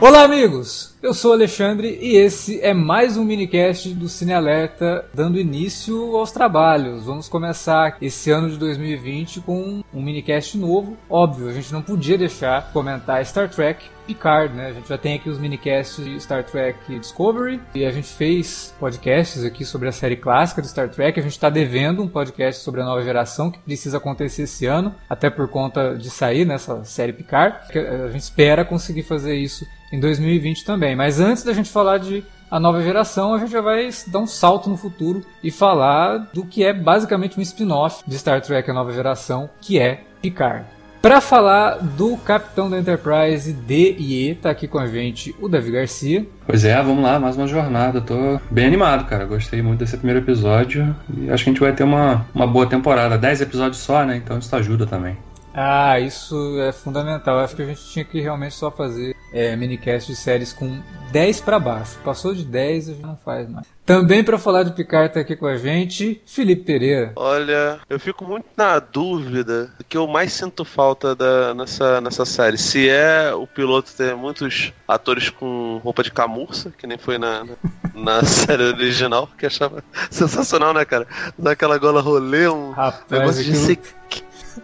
Olá, amigos! Eu sou Alexandre e esse é mais um minicast do Cine Alerta, dando início aos trabalhos. Vamos começar esse ano de 2020 com um minicast novo. Óbvio, a gente não podia deixar de comentar Star Trek Picard, né? A gente já tem aqui os minicasts de Star Trek Discovery e a gente fez podcasts aqui sobre a série clássica de Star Trek. A gente está devendo um podcast sobre a nova geração que precisa acontecer esse ano, até por conta de sair nessa série Picard. A gente espera conseguir fazer isso em 2020 também. Mas antes da gente falar de a nova geração, a gente já vai dar um salto no futuro e falar do que é basicamente um spin-off de Star Trek A Nova Geração, que é Picard. Para falar do Capitão da Enterprise D e E, tá aqui com a gente o Davi Garcia. Pois é, vamos lá, mais uma jornada. Tô bem animado, cara. Gostei muito desse primeiro episódio e acho que a gente vai ter uma, uma boa temporada. Dez episódios só, né? Então isso ajuda também. Ah, isso é fundamental. Acho que a gente tinha que realmente só fazer é, minicast de séries com 10 para baixo. Passou de 10, a gente não faz mais. Também para falar de Picard tá aqui com a gente, Felipe Pereira. Olha, eu fico muito na dúvida do que eu mais sinto falta da, nessa, nessa série. Se é o piloto ter muitos atores com roupa de camurça, que nem foi na, na, série original, que achava sensacional, né, cara? Daquela gola rolê, um Rapaz, negócio de aquilo-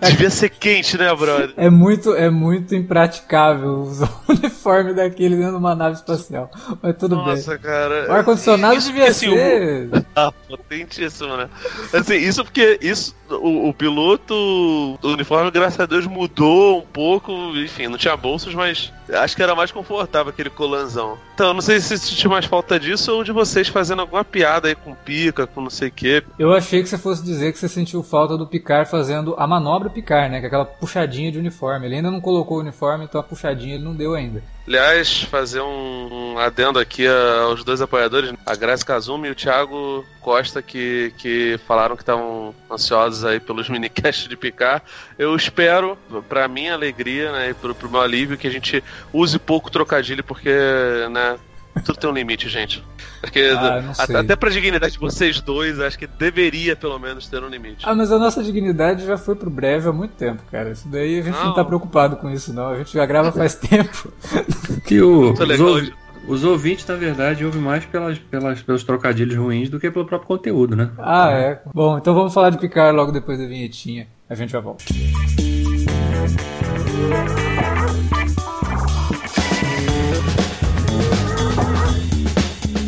Devia ser quente, né, brother? É muito, é muito impraticável usar o uniforme daquele dentro de uma nave espacial. Mas tudo Nossa, bem. cara. O ar-condicionado devia assim, o- ser. Ah, potentíssimo, né? Assim, isso porque isso, o, o piloto, o uniforme, graças a Deus, mudou um pouco. Enfim, não tinha bolsos, mas acho que era mais confortável aquele colanzão. Então, não sei se sentiu mais falta disso ou de vocês fazendo alguma piada aí com pica, com não sei o quê. Eu achei que você fosse dizer que você sentiu falta do Picard fazendo a manobra Picard, né? Que é aquela puxadinha de uniforme. Ele ainda não colocou o uniforme, então a puxadinha ele não deu ainda. Aliás, fazer um, adendo aqui a- aos dois apoiadores, a Graça Kazumi e o Thiago Costa, que, que falaram que estavam ansiosos aí pelos minicasts de picar. Eu espero, pra minha alegria, né, e pro, pro meu alívio, que a gente use pouco trocadilho, porque, né, tudo tem um limite, gente. Porque Ah, a- até pra dignidade de vocês dois, acho que deveria pelo menos ter um limite. Ah, mas a nossa dignidade já foi pro breve há muito tempo, cara. Isso daí a gente não, Não. tá preocupado com isso, não. A gente já grava faz tempo. Que o, os ouvintes, na verdade, ouvem mais pelas, pelas, pelos trocadilhos ruins do que pelo próprio conteúdo, né? Ah, é. Bom, então vamos falar de Picard logo depois da vinhetinha. A gente já volta.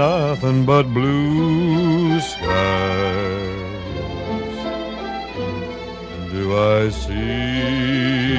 Nothing but blue skies. Do I see?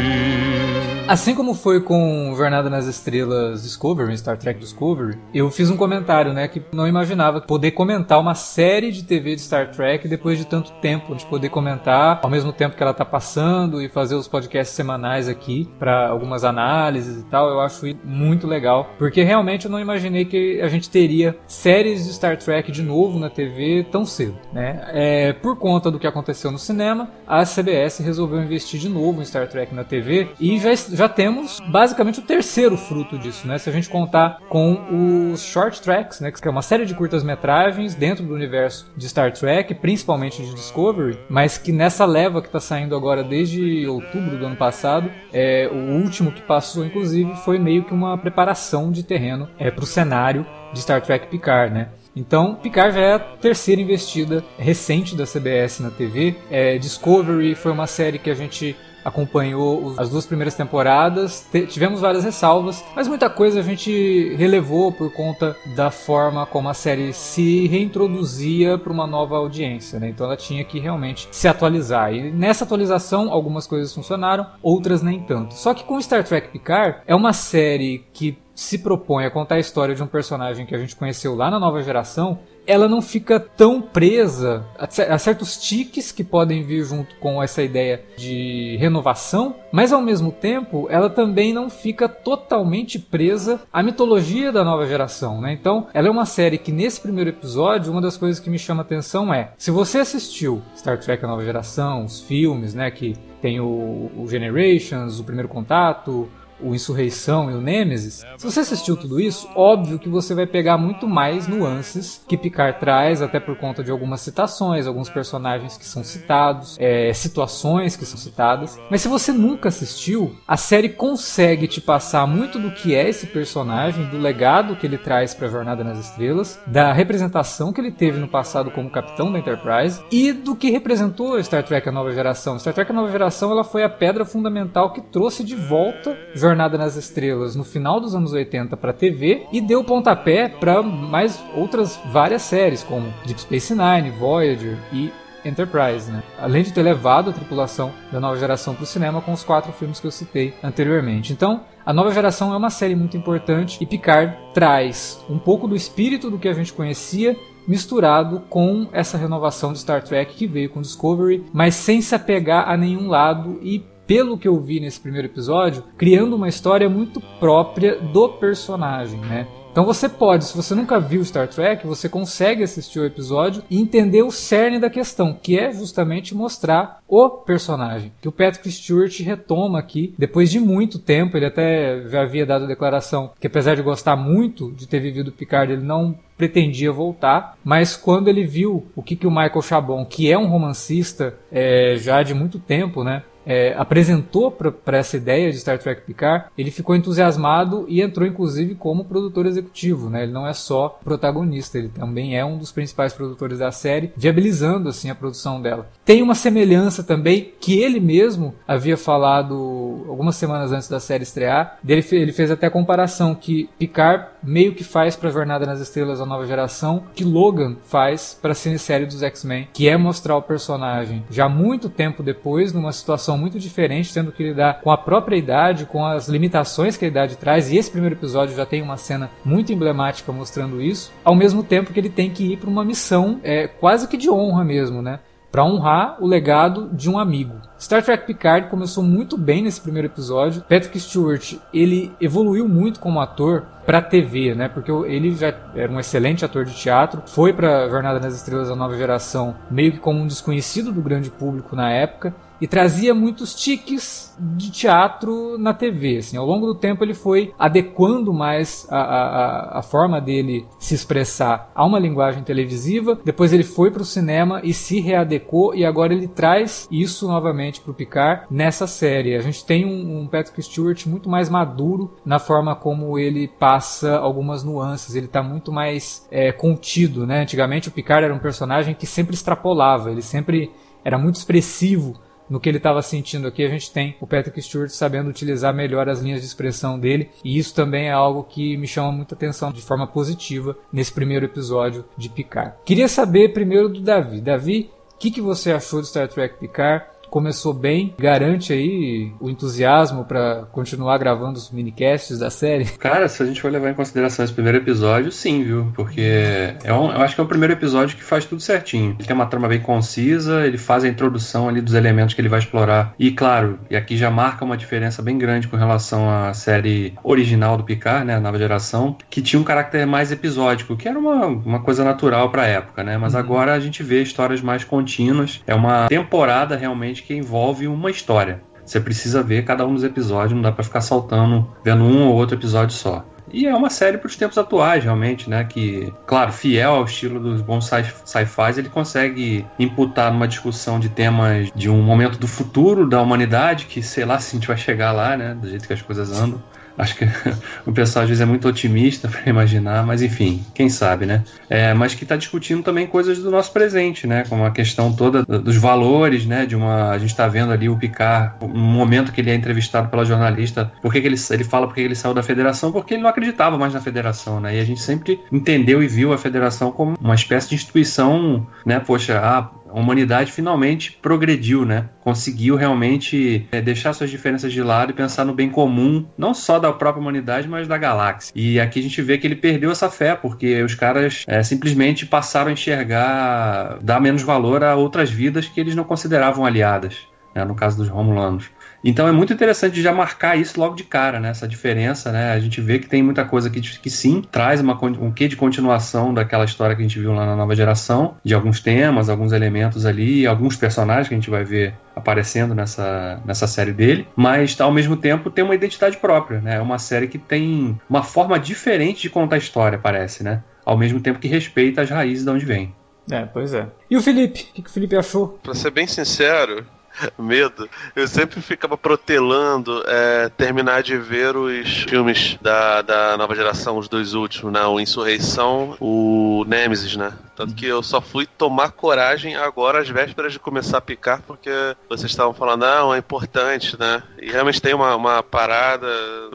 Assim como foi com Jornada nas Estrelas Discovery, Star Trek Discovery, eu fiz um comentário, né, que não imaginava poder comentar uma série de TV de Star Trek depois de tanto tempo, de poder comentar ao mesmo tempo que ela tá passando e fazer os podcasts semanais aqui para algumas análises e tal. Eu acho muito legal, porque realmente eu não imaginei que a gente teria séries de Star Trek de novo na TV tão cedo, né? É, por conta do que aconteceu no cinema, a CBS resolveu investir de novo em Star Trek na TV e já, já temos basicamente o terceiro fruto disso, né? Se a gente contar com os short tracks, né? Que é uma série de curtas-metragens dentro do universo de Star Trek, principalmente de Discovery, mas que nessa leva que está saindo agora desde outubro do ano passado, é, o último que passou, inclusive, foi meio que uma preparação de terreno é, para o cenário de Star Trek Picard, né? Então, Picard já é a terceira investida recente da CBS na TV. É, Discovery foi uma série que a gente acompanhou as duas primeiras temporadas, tivemos várias ressalvas, mas muita coisa a gente relevou por conta da forma como a série se reintroduzia para uma nova audiência, né? Então ela tinha que realmente se atualizar. E nessa atualização algumas coisas funcionaram, outras nem tanto. Só que com Star Trek Picard é uma série que se propõe a contar a história de um personagem que a gente conheceu lá na nova geração, ela não fica tão presa a certos tiques que podem vir junto com essa ideia de renovação, mas ao mesmo tempo ela também não fica totalmente presa à mitologia da nova geração, né? Então, ela é uma série que nesse primeiro episódio, uma das coisas que me chama atenção é, se você assistiu Star Trek a nova geração, os filmes, né, que tem o, o Generations, o Primeiro Contato, o Insurreição e o Nemesis, se você assistiu tudo isso, óbvio que você vai pegar muito mais nuances que Picard traz, até por conta de algumas citações, alguns personagens que são citados, é, situações que são citadas. Mas se você nunca assistiu, a série consegue te passar muito do que é esse personagem, do legado que ele traz para a Jornada nas Estrelas, da representação que ele teve no passado como capitão da Enterprise e do que representou Star Trek A Nova Geração. Star Trek A Nova Geração ela foi a pedra fundamental que trouxe de volta Jornada nas Estrelas no final dos anos 80 para TV e deu pontapé para mais outras várias séries, como Deep Space Nine, Voyager e Enterprise, né? Além de ter levado a tripulação da nova geração para o cinema com os quatro filmes que eu citei anteriormente. Então, a nova geração é uma série muito importante e Picard traz um pouco do espírito do que a gente conhecia misturado com essa renovação de Star Trek que veio com Discovery, mas sem se apegar a nenhum lado e pelo que eu vi nesse primeiro episódio, criando uma história muito própria do personagem, né? Então você pode, se você nunca viu Star Trek, você consegue assistir o episódio e entender o cerne da questão, que é justamente mostrar o personagem. Que o Patrick Stewart retoma aqui, depois de muito tempo, ele até já havia dado a declaração que apesar de gostar muito de ter vivido Picard, ele não pretendia voltar, mas quando ele viu o que, que o Michael Chabon, que é um romancista é, já de muito tempo, né, é, apresentou para essa ideia de Star Trek Picard, ele ficou entusiasmado e entrou inclusive como produtor executivo. Né? Ele não é só protagonista, ele também é um dos principais produtores da série, viabilizando assim a produção dela. Tem uma semelhança também que ele mesmo havia falado algumas semanas antes da série estrear. Ele, ele fez até a comparação que Picard meio que faz para Jornada nas Estrelas a nova geração, que Logan faz para a série dos X-Men, que é mostrar o personagem já muito tempo depois numa situação muito diferente, tendo que lidar com a própria idade, com as limitações que a idade traz, e esse primeiro episódio já tem uma cena muito emblemática mostrando isso, ao mesmo tempo que ele tem que ir para uma missão é, quase que de honra mesmo, né? Para honrar o legado de um amigo. Star Trek Picard começou muito bem nesse primeiro episódio. Patrick Stewart, ele evoluiu muito como ator para TV, né? Porque ele já era um excelente ator de teatro, foi para Jornada nas Estrelas da Nova Geração, meio que como um desconhecido do grande público na época e trazia muitos tiques de teatro na TV. Assim. Ao longo do tempo ele foi adequando mais a, a, a forma dele se expressar a uma linguagem televisiva. Depois ele foi para o cinema e se readecou e agora ele traz isso novamente para o Picard nessa série. A gente tem um, um Patrick Stewart muito mais maduro na forma como ele passa algumas nuances. Ele está muito mais é, contido. Né? Antigamente o Picard era um personagem que sempre extrapolava, ele sempre era muito expressivo no que ele estava sentindo aqui, a gente tem o Patrick Stewart sabendo utilizar melhor as linhas de expressão dele, e isso também é algo que me chama muita atenção de forma positiva nesse primeiro episódio de Picard. Queria saber primeiro do Davi. Davi, o que, que você achou de Star Trek Picard? Começou bem, garante aí o entusiasmo para continuar gravando os minicasts da série? Cara, se a gente for levar em consideração esse primeiro episódio, sim, viu? Porque é um, eu acho que é o primeiro episódio que faz tudo certinho. Ele tem uma trama bem concisa, ele faz a introdução ali dos elementos que ele vai explorar. E claro, e aqui já marca uma diferença bem grande com relação à série original do Picard, né, a nova geração, que tinha um caráter mais episódico, que era uma, uma coisa natural para a época, né? Mas uhum. agora a gente vê histórias mais contínuas. É uma temporada realmente que envolve uma história. Você precisa ver cada um dos episódios, não dá para ficar saltando, vendo um ou outro episódio só. E é uma série para os tempos atuais, realmente, né? Que, claro, fiel ao estilo dos bons sci-fi, ele consegue imputar numa discussão de temas de um momento do futuro da humanidade, que sei lá se a gente vai chegar lá, né? Do jeito que as coisas andam. Acho que o pessoal às vezes é muito otimista para imaginar, mas enfim, quem sabe, né? É, mas que está discutindo também coisas do nosso presente, né? Como a questão toda dos valores, né? De uma, a gente está vendo ali o Picard, um momento que ele é entrevistado pela jornalista, por que, que ele, ele fala porque ele saiu da Federação, porque ele não acreditava mais na Federação, né? E a gente sempre entendeu e viu a Federação como uma espécie de instituição, né? Poxa, ah, a humanidade finalmente progrediu, né? Conseguiu realmente é, deixar suas diferenças de lado e pensar no bem comum, não só da própria humanidade, mas da galáxia. E aqui a gente vê que ele perdeu essa fé, porque os caras é, simplesmente passaram a enxergar, dar menos valor a outras vidas que eles não consideravam aliadas, né? no caso dos Romulanos. Então é muito interessante já marcar isso logo de cara, né? Essa diferença, né? A gente vê que tem muita coisa que, que sim traz uma, um quê de continuação daquela história que a gente viu lá na nova geração, de alguns temas, alguns elementos ali, alguns personagens que a gente vai ver aparecendo nessa, nessa série dele, mas ao mesmo tempo tem uma identidade própria, né? É uma série que tem uma forma diferente de contar a história, parece, né? Ao mesmo tempo que respeita as raízes de onde vem. É, pois é. E o Felipe? O que, que o Felipe achou? Pra ser bem sincero, medo, eu sempre ficava protelando é, terminar de ver os filmes da, da nova geração, os dois últimos, né? O Insurreição, o Nemesis, né? Tanto que eu só fui tomar coragem agora, às vésperas de começar a picar, porque vocês estavam falando, não, é importante, né? E realmente tem uma, uma parada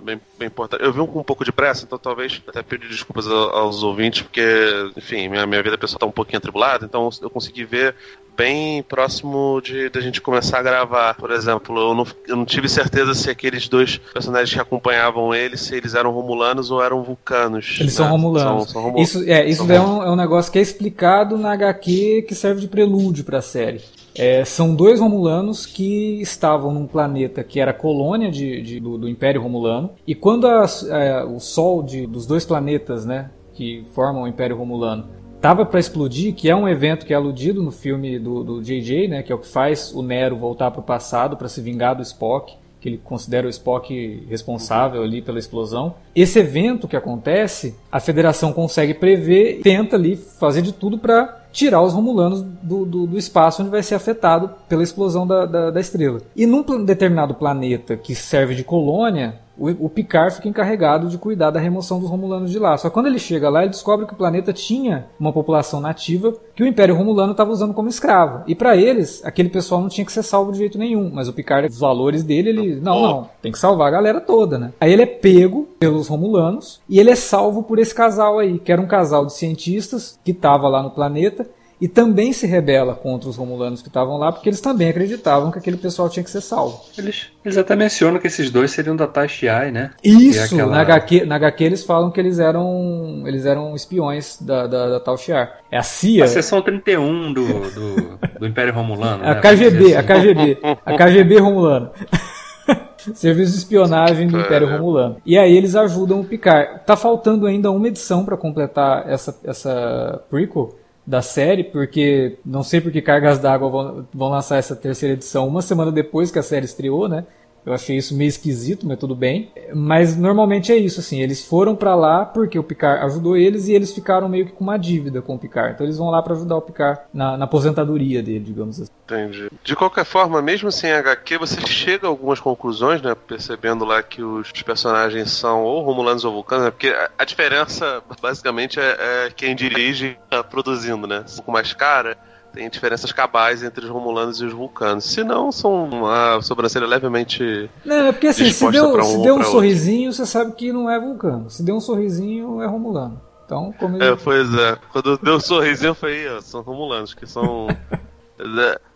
bem, bem importante. Eu vi um com um pouco de pressa, então talvez até pedir desculpas aos ouvintes, porque, enfim, minha, minha vida pessoal tá um pouquinho atribulada, então eu consegui ver bem próximo de da gente começar a gravar. Por exemplo, eu não, eu não tive certeza se aqueles dois personagens que acompanhavam ele, se eles eram romulanos ou eram vulcanos. Eles né? são romulanos. São, são romul... Isso, é, isso é um, é um negócio que é explicado na HQ que serve de prelúdio para a série. É, são dois Romulanos que estavam num planeta que era colônia de, de do, do, Império Romulano. E quando a, a, é, o Sol de, dos dois planetas, né, que formam o Império Romulano, tava para explodir, que é um evento que é aludido no filme do, do JJ, né, que é o que faz o Nero voltar para o passado para se vingar do Spock, que ele considera o Spock responsável ali pela explosão. Esse evento que acontece, a Federação consegue prever, tenta ali fazer de tudo para tirar os Romulanos do, do, do, espaço onde vai ser afetado pela explosão da, da, da estrela. E num determinado planeta que serve de colônia, o, o Picard fica encarregado de cuidar da remoção dos Romulanos de lá. Só que quando ele chega lá, ele descobre que o planeta tinha uma população nativa que o Império Romulano estava usando como escravo. E para eles, aquele pessoal não tinha que ser salvo de jeito nenhum. Mas o Picard, os valores dele, ele. Não, não, tem que salvar a galera toda, né? Aí ele é pego pelos Romulanos e ele é salvo por esse casal aí, que era um casal de cientistas que estava lá no planeta e também se rebela contra os romulanos que estavam lá, porque eles também acreditavam que aquele pessoal tinha que ser salvo. Eles, eles até mencionam que esses dois seriam da Taishiai, né? Isso! É aquela... na, HQ, na HQ eles falam que eles eram eles eram espiões da, da, da Tal Shiar. É a CIA. A seção 31 do, do, do Império Romulano. A né? KGB, assim. a KGB. A KGB Romulano. Serviço de espionagem do Império Romulano. E aí eles ajudam o Picard. Tá faltando ainda uma edição para completar essa, essa prequel da série, porque não sei porque Cargas d'Água vão, vão lançar essa terceira edição uma semana depois que a série estreou, né? Eu achei isso meio esquisito, mas tudo bem. Mas normalmente é isso, assim. Eles foram para lá porque o Picard ajudou eles e eles ficaram meio que com uma dívida com o Picard. Então eles vão lá para ajudar o Picard na, na, aposentadoria dele, digamos assim. Entendi. De qualquer forma, mesmo sem HQ, você chega a algumas conclusões, né? Percebendo lá que os personagens são ou Romulanos ou Vulcanos, né? Porque a, diferença, basicamente, é, é quem dirige tá produzindo, né? Um pouco mais cara tem diferenças cabais entre os Romulanos e os Vulcanos. Se não, são uma sobrancelha levemente. Não, é porque assim, se deu um, se deu um sorrisinho, você sabe que não é Vulcano. Se deu um sorrisinho, é Romulano. Então, como ele... É, pois é. Quando deu um sorrisinho, eu falei, são Romulanos, que são.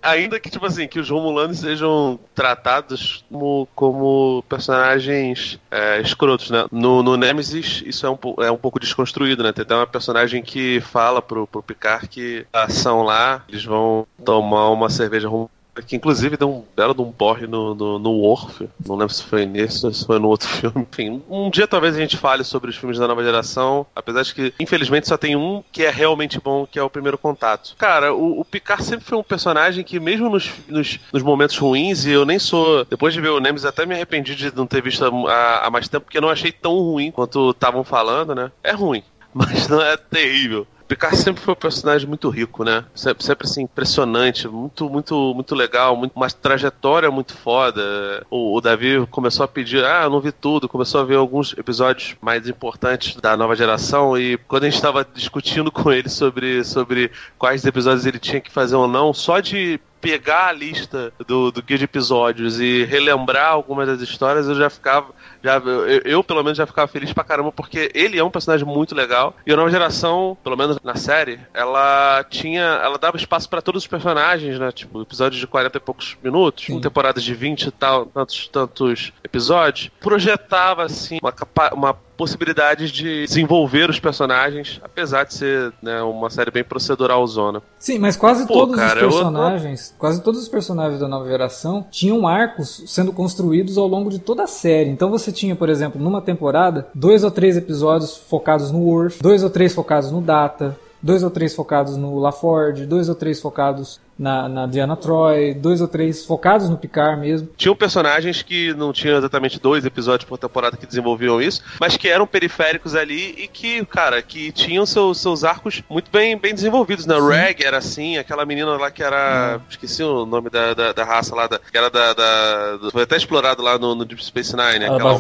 Ainda que, tipo assim, que os Romulanos sejam tratados como, como personagens é, escrotos, né? No, no Nemesis, isso é um, é um pouco desconstruído, né? Tem até uma personagem que fala pro, pro Picard que a ação lá, eles vão tomar uma cerveja romulana que inclusive deu um belo de um porre no, no, no Worf. Não lembro se foi nesse ou se foi no outro filme. Enfim, um dia talvez a gente fale sobre os filmes da nova geração. Apesar de que, infelizmente, só tem um que é realmente bom, que é o primeiro contato. Cara, o, o Picard sempre foi um personagem que, mesmo nos, nos, nos, momentos ruins, e eu nem sou. Depois de ver o Nemesis, até me arrependi de não ter visto há, há mais tempo, porque eu não achei tão ruim quanto estavam falando, né? É ruim, mas não é terrível Picard sempre foi um personagem muito rico, né? Sempre, sempre assim, impressionante, muito, muito, muito legal, muito, uma trajetória muito foda. O, o Davi começou a pedir, ah, eu não vi tudo, começou a ver alguns episódios mais importantes da nova geração e quando a gente estava discutindo com ele sobre, sobre quais episódios ele tinha que fazer ou não, só de pegar a lista do, do guia de episódios e relembrar algumas das histórias, eu já ficava. Já, eu, eu, pelo menos, já ficava feliz pra caramba, porque ele é um personagem muito legal. E a nova geração, pelo menos na série, ela tinha. Ela dava espaço para todos os personagens, né? Tipo, episódios de 40 e poucos minutos, Sim. temporadas de 20 e tal, tantos, tantos episódios. Projetava, assim, uma, uma possibilidades de desenvolver os personagens, apesar de ser né, uma série bem procedural zona. Sim, mas quase Pô, todos cara, os personagens, eu... quase todos os personagens da nova geração tinham arcos sendo construídos ao longo de toda a série. Então você tinha, por exemplo, numa temporada, dois ou três episódios focados no Worf, dois ou três focados no Data, dois ou três focados no LaForge, dois ou três focados na, na Diana Troy, dois ou três focados no Picard mesmo. Tinham personagens que não tinham exatamente dois episódios por temporada que desenvolviam isso, mas que eram periféricos ali e que, cara, que tinham seus, seus arcos muito bem, bem desenvolvidos, né? Reg era assim, aquela menina lá que era. Hum. Esqueci o nome da, da, da raça lá, da, que era da, da, Foi até explorado lá no, no Deep Space Nine, né? Aquela.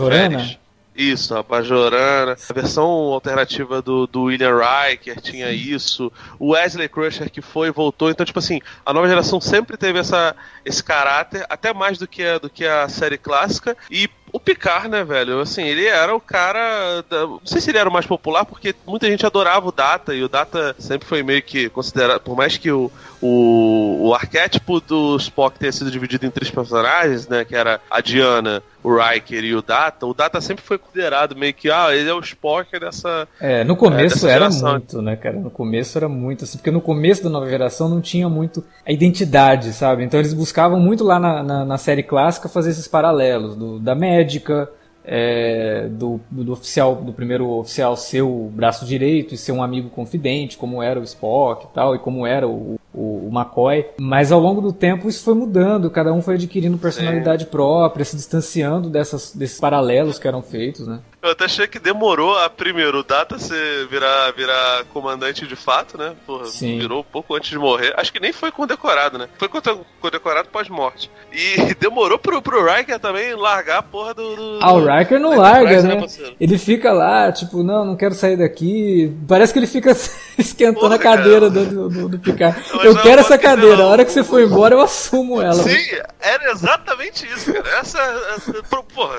Isso, a Bajorana. A versão alternativa do, do William Riker tinha isso. O Wesley Crusher que foi e voltou. Então, tipo assim, a nova geração sempre teve essa, esse caráter, até mais do que, a, do que a série clássica. E o Picard, né, velho? Assim, ele era o cara. Da... Não sei se ele era o mais popular, porque muita gente adorava o Data, e o Data sempre foi meio que considerado. Por mais que o, o, o arquétipo do Spock tenha sido dividido em três personagens, né? Que era a Diana, o Riker e o Data, o Data sempre foi considerado meio que, ah, ele é o Spock dessa. É, no começo é, era muito, né, cara? No começo era muito, assim, porque no começo da nova geração não tinha muito a identidade, sabe? Então eles buscavam muito lá na, na, na série clássica fazer esses paralelos, do, da médica, é, do, do, oficial, do primeiro oficial ser o braço direito e ser um amigo confidente, como era o Spock e tal, e como era o, o, o McCoy. Mas ao longo do tempo isso foi mudando, cada um foi adquirindo personalidade Sim. própria, se distanciando dessas, desses paralelos que eram feitos, né? Eu até achei que demorou a primeiro o Data se virar, virar comandante de fato, né? Porra, Sim. virou um pouco antes de morrer. Acho que nem foi condecorado, né? Foi condecorado pós-morte. E demorou pro, pro Riker também largar a porra do. do ah, o Riker não larga, né? né ele fica lá, tipo, não, não quero sair daqui. Parece que ele fica esquentando porra, a cadeira do, do, do, Picard. eu quero essa cadeira, a hora que você for embora eu assumo ela. Sim, era exatamente isso, cara. Essa. essa porra,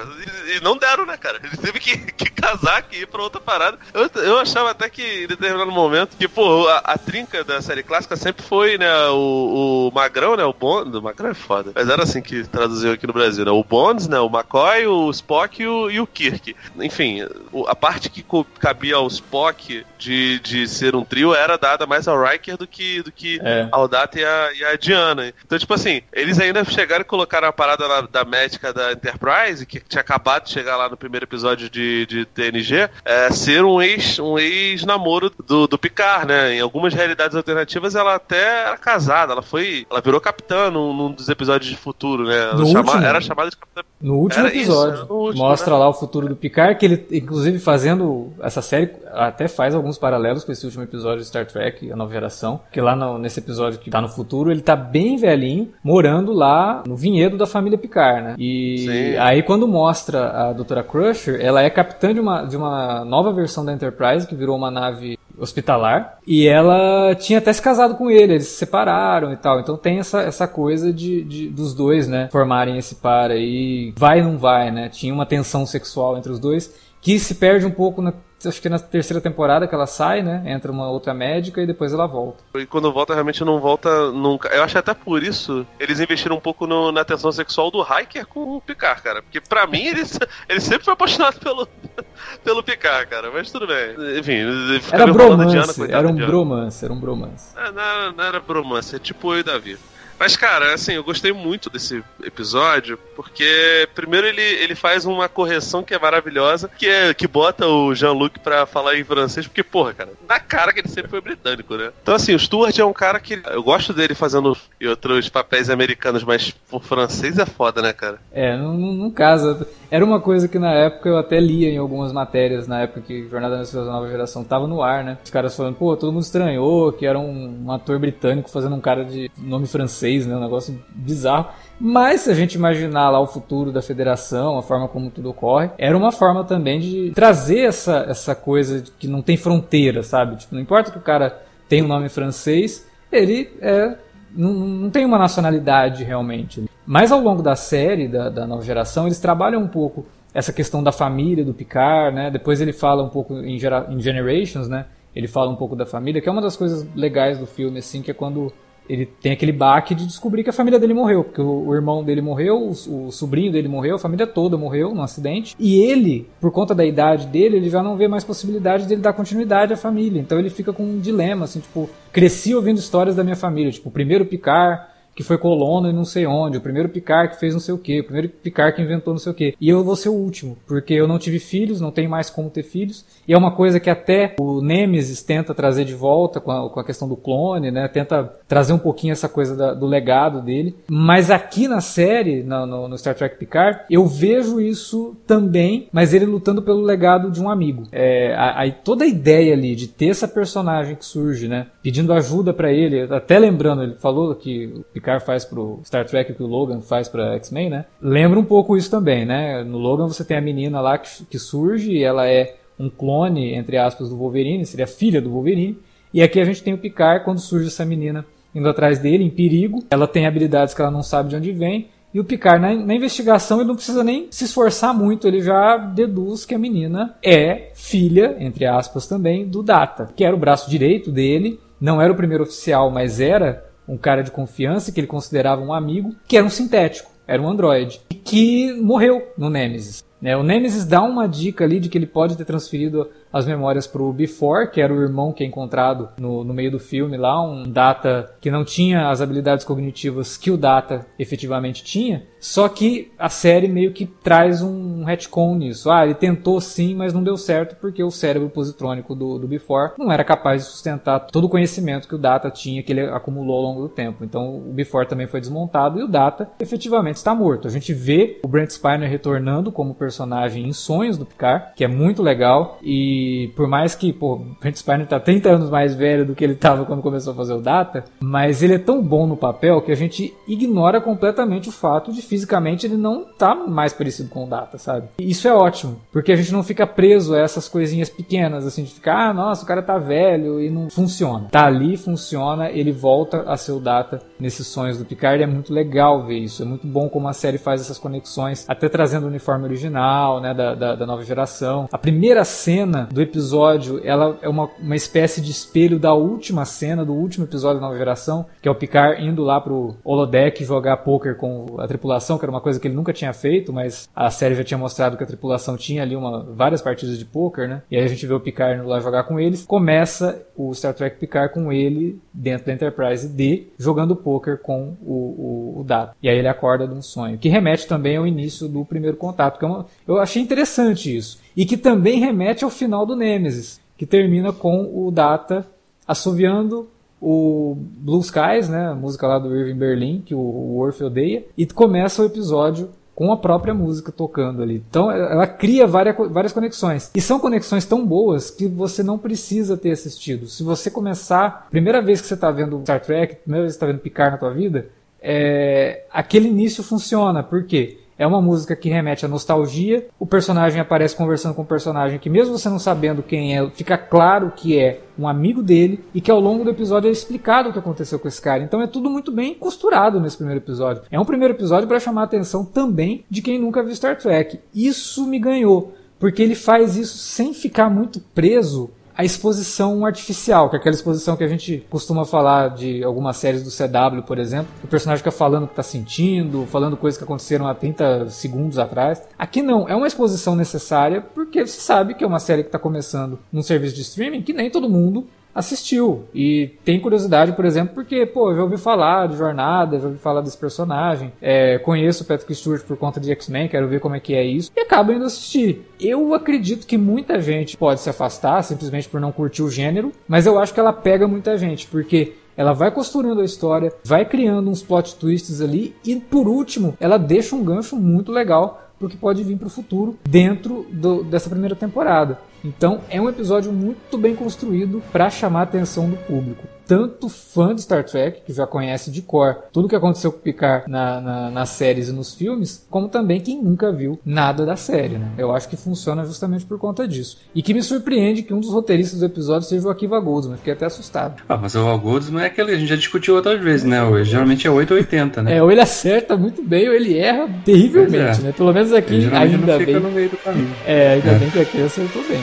e não deram, né, cara? Ele teve que que, que casar aqui ir pra outra parada. Eu, eu achava até que em determinado momento, que, pô, a, a trinca da série clássica sempre foi, né, o, o Magrão, né, o Bond, o Magrão é foda, mas era assim que traduziu aqui no Brasil, né, o Bonds, né, o McCoy, o Spock e o, e o Kirk. Enfim, a parte que cabia ao Spock de, de ser um trio era dada mais ao Riker do que, do que é. Ao Data e a, e a Diana. Então, tipo assim, eles ainda chegaram e colocaram a parada lá da médica da Enterprise, que tinha acabado de chegar lá no primeiro episódio de de, TNG é, ser um ex um ex namoro do, do Picard, né? Em algumas realidades alternativas ela até era casada, ela foi, ela virou capitã num, num dos episódios de futuro, né? Chama, era chamada de capitã. No último era episódio, isso, no último, mostra né? lá o futuro do Picard, que ele, inclusive, fazendo essa série, até faz alguns paralelos com esse último episódio de Star Trek, a nova geração, que lá no, nesse episódio que tá no futuro, ele tá bem velhinho, morando lá no vinhedo da família Picard, né? E Sim. aí quando mostra a Doutora Crusher, ela é capitã de uma, de uma nova versão da Enterprise, que virou uma nave hospitalar, e ela tinha até se casado com ele, eles se separaram e tal. Então tem essa, essa coisa de, de dos dois, né, formarem esse par aí, vai não vai, né? Tinha uma tensão sexual entre os dois que se perde um pouco na acho que na terceira temporada que ela sai, né? Entra uma outra médica e depois ela volta. E quando volta, realmente não volta nunca. Eu acho até por isso eles investiram um pouco no, na tensão sexual do Hiker com o Picard, cara. Porque pra mim ele, ele sempre foi apaixonado pelo, pelo Picard, cara. Mas tudo bem. Enfim, era bromance, Diana, era um bromance, era um bromance. É, não, era, não era bromance, é tipo eu e Davi. Mas, cara, assim, eu gostei muito desse episódio, Porque primeiro ele, ele faz uma correção que é maravilhosa, que é que bota o Jean-Luc pra falar em francês, porque, porra, cara, na cara que ele sempre foi britânico, né? Então, assim, o Stuart é um cara que. Eu gosto dele fazendo outros papéis americanos, mas o francês é foda, né, cara? É, não, não casa. Era uma coisa que na época eu até lia em algumas matérias, na época que Jornada da Nova Geração tava no ar, né? Os caras falando, pô, todo mundo estranhou que era um, um ator britânico fazendo um cara de nome francês, né? Um negócio bizarro. Mas se a gente imaginar lá o futuro da federação, a forma como tudo ocorre, era uma forma também de trazer essa, essa coisa que não tem fronteira, sabe? Tipo, não importa que o cara tenha um nome francês, ele é, não, não tem uma nacionalidade realmente. Mas ao longo da série, da, da nova geração, eles trabalham um pouco essa questão da família do Picard, né? Depois ele fala um pouco em, em Generations, né? Ele fala um pouco da família, que é uma das coisas legais do filme, assim, que é quando ele tem aquele baque de descobrir que a família dele morreu, porque o, irmão dele morreu, o, o, sobrinho dele morreu, a família toda morreu num acidente, e ele, por conta da idade dele, ele já não vê mais possibilidade dele dar continuidade à família. Então ele fica com um dilema, assim, tipo, cresci ouvindo histórias da minha família, tipo, o primeiro Picard que foi colono e não sei onde, o primeiro Picard que fez não sei o que, o primeiro Picard que inventou não sei o que. E eu vou ser o último, porque eu não tive filhos, não tenho mais como ter filhos. E é uma coisa que até o Nemesis tenta trazer de volta com a, com a questão do clone, né? Tenta trazer um pouquinho essa coisa da, do legado dele. Mas aqui na série, no, no, Star Trek Picard, eu vejo isso também, mas ele lutando pelo legado de um amigo. É, aí toda a ideia ali de ter essa personagem que surge, né? Pedindo ajuda para ele, até lembrando, ele falou que Picard faz pro Star Trek que o Logan faz pra X-Men, né? Lembra um pouco isso também, né? No Logan você tem a menina lá que, que surge e ela é um clone, entre aspas, do Wolverine, seria filha do Wolverine. E aqui a gente tem o Picard quando surge essa menina indo atrás dele, em perigo. Ela tem habilidades que ela não sabe de onde vem. E o Picard, na, na, investigação, ele não precisa nem se esforçar muito, ele já deduz que a menina é filha, entre aspas também, do Data, que era o braço direito dele, não era o primeiro oficial, mas era um cara de confiança que ele considerava um amigo, que era um sintético, era um androide, que morreu no Nemesis. Né? O Nemesis dá uma dica ali de que ele pode ter transferido as memórias para o Before, que era o irmão que é encontrado no, no meio do filme lá, um Data que não tinha as habilidades cognitivas que o Data efetivamente tinha, só que a série meio que traz um retcon nisso. Ah, ele tentou sim, mas não deu certo porque o cérebro positrônico do, do Before não era capaz de sustentar todo o conhecimento que o Data tinha, que ele acumulou ao longo do tempo. Então o Before também foi desmontado e o Data efetivamente está morto. A gente vê o Brent Spiner retornando como personagem em sonhos do Picard, que é muito legal e por mais que, pô, Brent Spiner tá 30 anos mais velho do que ele tava quando começou a fazer o Data, mas ele é tão bom no papel que a gente ignora completamente o fato de fisicamente ele não tá mais parecido com o Data, sabe? E isso é ótimo, porque a gente não fica preso a essas coisinhas pequenas, assim, de ficar, ah, nossa, o cara tá velho e não funciona. Tá ali, funciona, ele volta a ser o Data nesses sonhos do Picard, é muito legal ver isso, é muito bom como a série faz essas conexões, até trazendo o uniforme original, né, da, da, da nova geração. A primeira cena do episódio, ela é uma, uma espécie de espelho da última cena, do último episódio da nova geração, que é o Picard indo lá pro holodeck jogar poker com a tripulação, que era uma coisa que ele nunca tinha feito, mas a série já tinha mostrado que a tripulação tinha ali uma, várias partidas de poker, né? E aí a gente vê o Picard indo lá jogar com eles. Começa o Star Trek Picard com ele dentro da Enterprise D, jogando poker com o, o, o Data. E aí ele acorda de um sonho, que remete também ao início do primeiro contato, que é uma, eu achei interessante isso e que também remete ao final do Nemesis, que termina com o Data assoviando o Blue Skies, né, a música lá do Irving Berlin, que o, Worf odeia, e começa o episódio com a própria música tocando ali. Então ela cria várias, várias conexões. E são conexões tão boas que você não precisa ter assistido. Se você começar, primeira vez que você está vendo Star Trek, primeira vez que você está vendo Picard na tua vida, é, aquele início funciona. Por quê? É uma música que remete à nostalgia. O personagem aparece conversando com um personagem que, mesmo você não sabendo quem é, fica claro que é um amigo dele e que ao longo do episódio é explicado o que aconteceu com esse cara. Então é tudo muito bem costurado nesse primeiro episódio. É um primeiro episódio para chamar a atenção também de quem nunca viu Star Trek. Isso me ganhou, porque ele faz isso sem ficar muito preso a exposição artificial, que é aquela exposição que a gente costuma falar de algumas séries do CW, por exemplo, o personagem fica falando o que está sentindo, falando coisas que aconteceram há 30 segundos atrás. Aqui não, é uma exposição necessária porque você sabe que é uma série que está começando num serviço de streaming que nem todo mundo assistiu e tem curiosidade, por exemplo, porque, pô, eu já ouvi falar de Jornada, já ouvi falar desse personagem, é, conheço o Patrick Stewart por conta de X-Men, quero ver como é que é isso, e acaba indo assistir. Eu acredito que muita gente pode se afastar simplesmente por não curtir o gênero, mas eu acho que ela pega muita gente, porque ela vai costurando a história, vai criando uns plot twists ali e por último, ela deixa um gancho muito legal pro que pode vir pro futuro dentro do, dessa primeira temporada. Então é um episódio muito bem construído para chamar a atenção do público tanto fã de Star Trek, que já conhece de cor tudo que aconteceu com o Picard na, na, nas séries e nos filmes, como também quem nunca viu nada da série, né? Eu acho que funciona justamente por conta disso. E que me surpreende que um dos roteiristas do episódio seja o Akiva Goldsman, fiquei até assustado. Ah, mas o Goldsman é aquele, a gente já discutiu outras vezes, né? Hoje, geralmente é 8 ou 80, né? É, ou ele acerta muito bem ou ele erra terrivelmente, é. né? Pelo menos aqui, ainda bem. É, ainda é. bem que aqui acertou bem.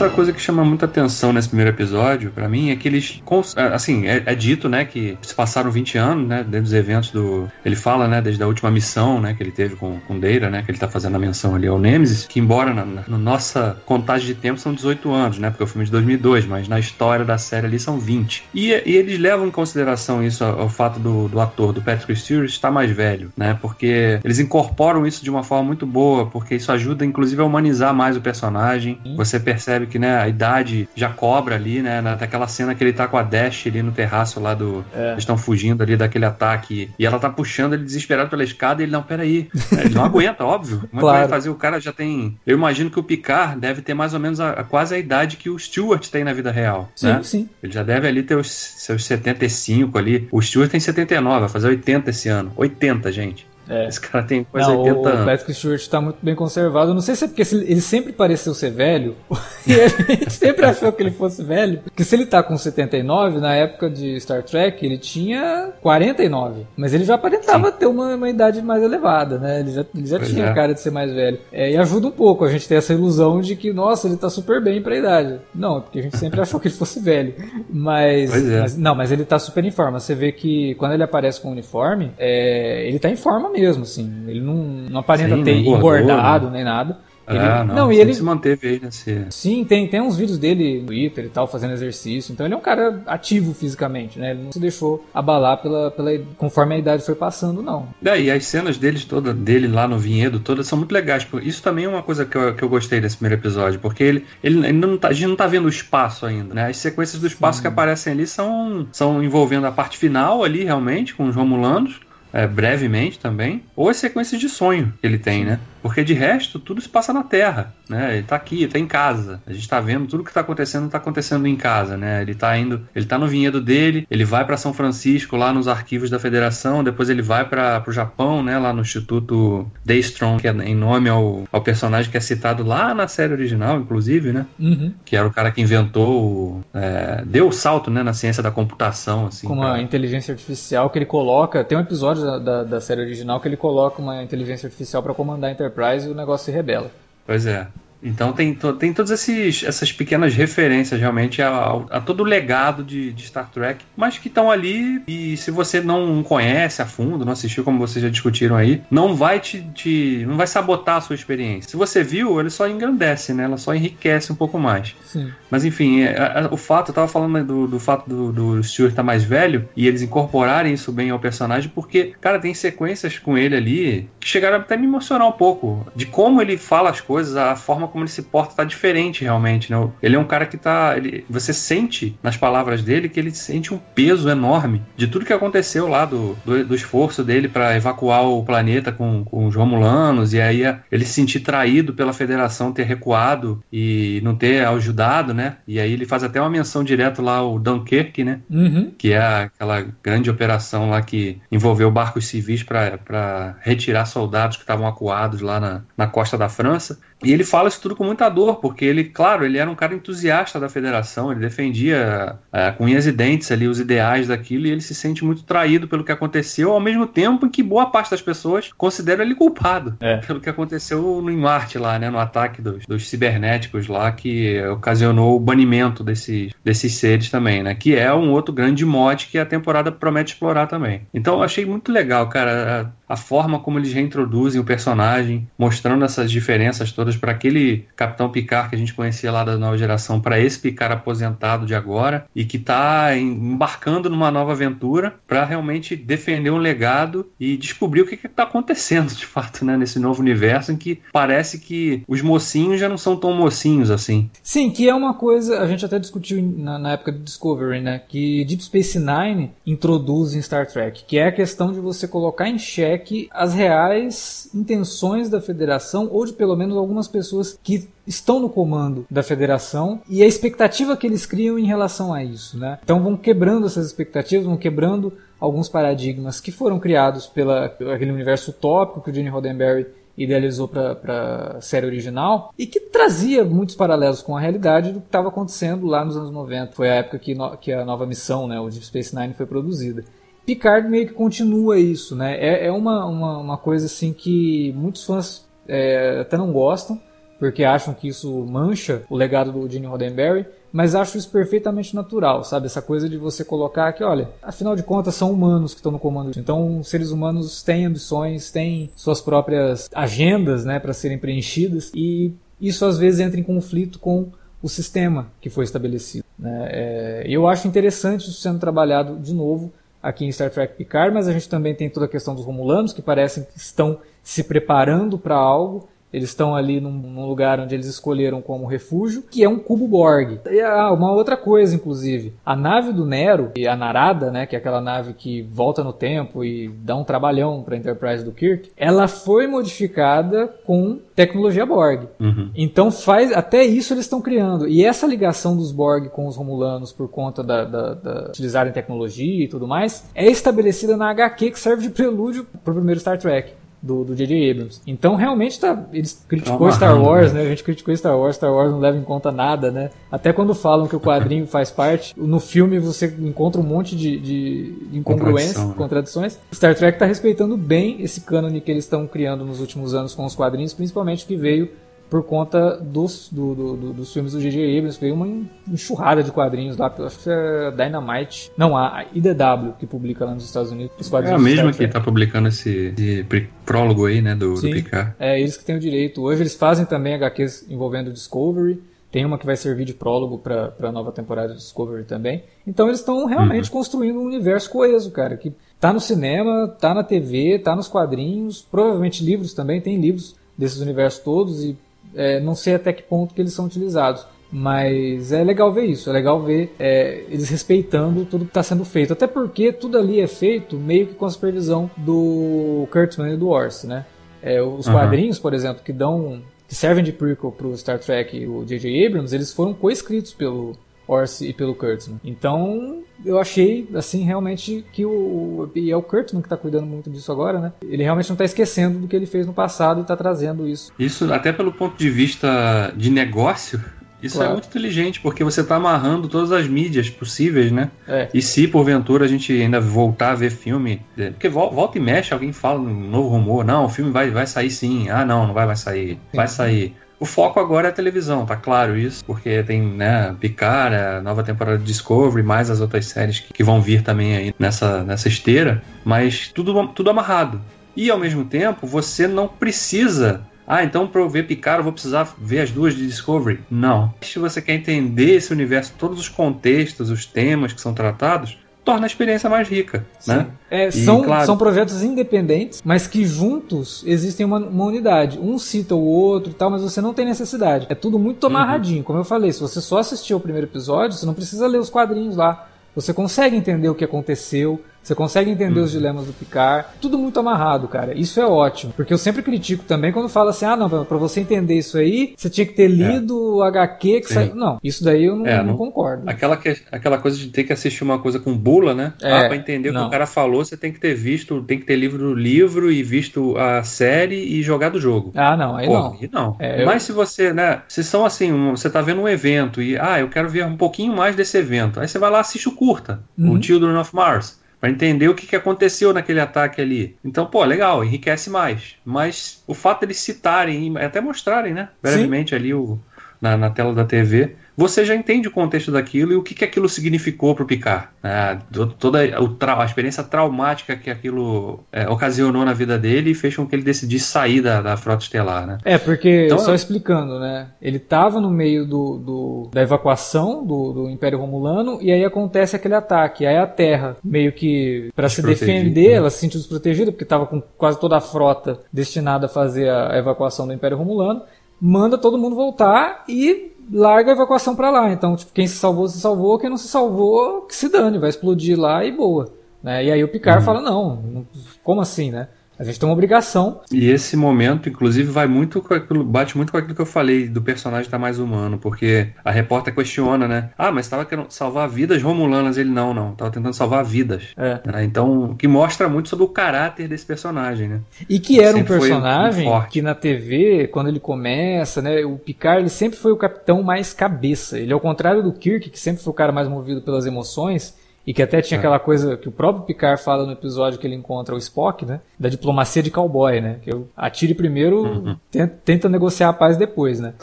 Outra coisa que chama muita atenção nesse primeiro episódio, para mim, é que eles. Assim, é, é, dito, né, que se passaram 20 anos, né, desde os eventos do. Ele fala, né, desde a última missão, né, que ele teve com, com Deira, né, que ele tá fazendo a menção ali ao Nemesis, que embora na, na, na nossa contagem de tempo são 18 anos, né, porque é o filme de 2002, mas na história da série ali são 20. E, e eles levam em consideração isso, ao, ao fato do, do, ator, do Patrick Stewart, estar mais velho, né, porque eles incorporam isso de uma forma muito boa, porque isso ajuda, inclusive, a humanizar mais o personagem. Você percebe percebe que né, a idade já cobra ali, né? Naquela cena que ele tá com a Dash ali no terraço lá do. É. Eles estão fugindo ali daquele ataque. E ela tá puxando ele desesperado pela escada e ele, não, peraí. Ele não aguenta, óbvio. Como claro. é vai fazer? O cara já tem. Eu imagino que o Picard deve ter mais ou menos a, a quase a idade que o Stewart tem na vida real. Sim, né? sim. Ele já deve ali ter os seus 75 ali. O Stewart tem 79, vai fazer 80 esse ano. 80, gente. É. Esse cara tem quase não, 80 anos. O Patrick Stewart está muito bem conservado. Não sei se é porque ele sempre pareceu ser velho. e a gente sempre achou que ele fosse velho. Porque se ele tá com 79, na época de Star Trek, ele tinha 49. Mas ele já aparentava Sim. ter uma, uma, idade mais elevada, né? Ele já, ele já tinha é. cara de ser mais velho. É, e ajuda um pouco a gente ter essa ilusão de que, nossa, ele tá super bem pra idade. Não, porque a gente sempre achou que ele fosse velho. Mas, é. mas, Não, mas ele tá super em forma. Você vê que quando ele aparece com o uniforme, é, ele tá em forma mesmo mesmo, assim. Ele não, não aparenta Sim, ter engordado né? nem nada. Ele, ah, não, não e ele se manteve aí nesse. Sim, tem, tem uns vídeos dele no Twitter e tal, fazendo exercício. Então ele é um cara ativo fisicamente, né? Ele não se deixou abalar pela, pela conforme a idade foi passando, não. Daí, as cenas deles toda, dele lá no vinhedo, todas são muito legais. Isso também é uma coisa que eu, que eu gostei desse primeiro episódio, porque ele, ele, ele não tá, a gente não tá vendo o espaço ainda, né? As sequências do espaço Sim. que aparecem ali são, são envolvendo a parte final ali, realmente, com os Romulanos. É, brevemente também, ou as sequências de sonho que ele tem, né? Porque de resto, tudo se passa na Terra, né? Ele tá aqui, ele tá em casa. A gente tá vendo tudo que tá acontecendo, tá acontecendo em casa, né? Ele tá indo, ele tá no vinhedo dele, ele vai para São Francisco, lá nos arquivos da Federação, depois ele vai para o Japão, né? Lá no Instituto Daystrom, que é em nome ao, ao personagem que é citado lá na série original, inclusive, né? Uhum. Que era o cara que inventou, é, deu o salto, né? Na ciência da computação, assim. Com pra... inteligência artificial que ele coloca, tem um episódio da, da, da série original que ele coloca uma inteligência artificial para comandar a Enterprise e o negócio se rebela. Pois é. Então tem, tem todas esses, essas pequenas referências realmente a, a todo o legado de, de, Star Trek, mas que estão ali e se você não conhece a fundo, não assistiu como vocês já discutiram aí, não vai te, te não vai sabotar a sua experiência. Se você viu, ele só engrandece, né? Ela só enriquece um pouco mais. Sim. Mas enfim, é, a, a, o fato, eu tava falando do, do fato do, do Stuart estar tá mais velho e eles incorporarem isso bem ao personagem, porque, cara, tem sequências com ele ali que chegaram até me emocionar um pouco de como ele fala as coisas, a forma como ele se porta tá diferente realmente, né? Ele é um cara que tá. Ele, você sente nas palavras dele que ele sente um peso enorme de tudo que aconteceu lá, do, do, do esforço dele para evacuar o planeta com, com os Romulanos, e aí ele se sentir traído pela federação ter recuado e não ter ajudado, né? E aí ele faz até uma menção direto lá ao Dunkirk, né? Uhum. Que é aquela grande operação lá que envolveu barcos civis para retirar soldados que estavam acuados lá na, na costa da França. E ele fala isso tudo com muita dor, porque ele, claro, ele era um cara entusiasta da federação, ele defendia é, com unhas e dentes ali os ideais daquilo e ele se sente muito traído pelo que aconteceu, ao mesmo tempo em que boa parte das pessoas considera ele culpado é. pelo que aconteceu no Marte lá, né, no ataque dos, dos cibernéticos lá, que ocasionou o banimento desses, desses seres também, né, que é um outro grande mote que a temporada promete explorar também. Então eu achei muito legal, cara, a, forma como eles reintroduzem o personagem, mostrando essas diferenças todas para aquele Capitão Picard que a gente conhecia lá da nova geração, para esse Picard aposentado de agora e que está embarcando numa nova aventura para realmente defender um legado e descobrir o que está acontecendo de fato né, nesse novo universo em que parece que os mocinhos já não são tão mocinhos assim. Sim, que é uma coisa, a gente até discutiu na, na época do Discovery, né, que Deep Space Nine introduz em Star Trek, que é a questão de você colocar em xeque xeque as reais intenções da federação ou de pelo menos algumas pessoas que estão no comando da federação e a expectativa que eles criam em relação a isso, né? Então vão quebrando essas expectativas, vão quebrando alguns paradigmas que foram criados pela aquele universo utópico que o Gene Roddenberry idealizou para a série original e que trazia muitos paralelos com a realidade do que estava acontecendo lá nos anos 90. Foi a época que, no, que a nova missão, né, o Deep Space Nine, foi produzida. Picard meio que continua isso, né? É, é uma, uma, uma, coisa assim que muitos fãs é, até não gostam, porque acham que isso mancha o legado do Gene Roddenberry, mas acho isso perfeitamente natural, sabe? Essa coisa de você colocar que, olha, afinal de contas são humanos que estão no comando. Então, seres humanos têm ambições, têm suas próprias agendas, né, para serem preenchidas e isso às vezes entra em conflito com o sistema que foi estabelecido. Né? É, eu acho interessante isso sendo trabalhado de novo aqui em Star Trek Picard, mas a gente também tem toda a questão dos Romulanos, que parecem que estão se preparando para algo eles estão ali num, num, lugar onde eles escolheram como refúgio, que é um cubo Borg. E ah, uma outra coisa, inclusive, a nave do Nero, e a Narada, né, que é aquela nave que volta no tempo e dá um trabalhão para a Enterprise do Kirk, ela foi modificada com tecnologia Borg. Uhum. Então faz até isso eles estão criando. E essa ligação dos Borg com os Romulanos por conta da, da, da utilizarem tecnologia e tudo mais é estabelecida na HQ que serve de prelúdio para o primeiro Star Trek do J.J. Abrams. Então realmente tá, eles criticou tá Star Wars, né? né? A gente criticou Star Wars, Star Wars não leva em conta nada, né? Até quando falam que o quadrinho faz parte, no filme você encontra um monte de, de incongruências, Contradição, né? contradições. Star Trek tá respeitando bem esse cânone que eles estão criando nos últimos anos com os quadrinhos, principalmente que veio por conta dos, do, do, do, dos filmes do J.J. Abrams. Veio uma enxurrada de quadrinhos lá, acho que é Dynamite. Não, a IDW, que publica lá nos Estados Unidos. Os quadrinhos é a mesma que está publicando esse, esse, prólogo aí, né, do, Sim, do Picard. É, eles que têm o direito. Hoje eles fazem também HQs envolvendo Discovery. Tem uma que vai servir de prólogo para a nova temporada de Discovery também. Então eles estão realmente uhum. construindo um universo coeso, cara, que tá no cinema, tá na TV, tá nos quadrinhos, provavelmente livros também, tem livros desses universos todos e é, não sei até que ponto que eles são utilizados. Mas é legal ver isso, é legal ver é, eles respeitando tudo que está sendo feito. Até porque tudo ali é feito meio que com a supervisão do Kurtzman e do Orsi, né? É, os uhum. quadrinhos, por exemplo, que dão que servem de prequel para o Star Trek e o J.J. Abrams, eles foram coescritos pelo Orsi e pelo Kurtzman. Então, eu achei, assim, realmente que o... E é o Kurtzman que está cuidando muito disso agora, né? Ele realmente não está esquecendo do que ele fez no passado e está trazendo isso. Isso, até pelo ponto de vista de negócio, isso é claro. é muito inteligente, porque você está amarrando todas as mídias possíveis, né? É. E se porventura a gente ainda voltar a ver filme. É, porque volta e mexe, alguém fala um novo rumor, não, o filme vai, vai sair sim. Ah, não, não vai, vai sair. Sim. Vai sair. O foco agora é a televisão, tá claro isso, porque tem, né, Picard, a nova temporada de Discovery, mais as outras séries que, vão vir também aí nessa, nessa esteira, mas tudo, tudo amarrado. E ao mesmo tempo, você não precisa ah, então para eu ver Picard eu vou precisar ver as duas de Discovery? Não. Se você quer entender esse universo, todos os contextos, os temas que são tratados, torna a experiência mais rica, Sim. né? É, e, são, claro, são projetos independentes, mas que juntos existem uma, uma, unidade. Um cita o outro e tal, mas você não tem necessidade. É tudo muito uhum. amarradinho. Uhum. Como eu falei, se você só assistiu o primeiro episódio, você não precisa ler os quadrinhos lá. Você consegue entender o que aconteceu, Você consegue entender os dilemas do Picard. Tudo muito amarrado, cara. Isso é ótimo. Porque eu sempre critico também quando fala assim: ah, não, pra você entender isso aí, você tinha que ter lido o HQ que saiu. Não, isso daí eu não, É, não não- concordo. Aquela, que- aquela coisa de ter que assistir uma coisa com bula, né? É, ah, pra entender o que não. o cara falou, você tem que ter visto, tem que ter livro do livro e visto a série e jogado o jogo. Ah, não, aí Pô, não. aí não. É, eu- Mas se você, né, se são assim, um- você tá vendo um evento e, ah, eu quero ver um pouquinho mais desse evento. Aí você vai lá e assiste o curta, Uhum. o Children of Mars, pra entender o que, que aconteceu naquele ataque ali. Então, pô, legal, enriquece mais. Mas o fato deles citarem, e até mostrarem, né, Sim. brevemente ali o, na, na tela da TV, você já entende o contexto daquilo e o que, que aquilo significou pro Picard. né? To- toda o a experiência traumática que aquilo é, ocasionou na vida dele e fez com que ele decidisse sair da, da frota estelar, né? É, porque, Então, só eu- explicando, né? Ele tava no meio do, do- da evacuação do, do Império Romulano e aí acontece aquele ataque. Aí a Terra, meio que para se defender, né? ela se sentiu desprotegida porque tava com quase toda a frota destinada a fazer a evacuação do Império Romulano, manda todo mundo voltar e larga a evacuação para lá. Então, tipo, quem se salvou, se salvou, quem não se salvou, que se dane, vai explodir lá e boa. Né? E aí o Picard Uhum. fala, não, não- como assim, né? A gente tem uma obrigação E esse momento, inclusive, vai muito com aquilo, bate muito com aquilo que eu falei do personagem estar mais humano, porque a repórter questiona, né? Ah, mas estava querendo salvar vidas romulanas. Ele, não, não, estava tentando salvar vidas. É. né? Então, que mostra muito sobre o caráter desse personagem, né? E que era um Sempre personagem que na TV, quando ele começa, né, o Picard ele sempre foi o capitão mais cabeça. Ele ao contrário do Kirk, que sempre foi o cara mais movido pelas emoções, e que até tinha É. aquela coisa que o próprio Picard fala no episódio que ele encontra o Spock, né, da diplomacia de cowboy, né, que eu atire primeiro, Uhum. tenta, tenta negociar a paz depois, né.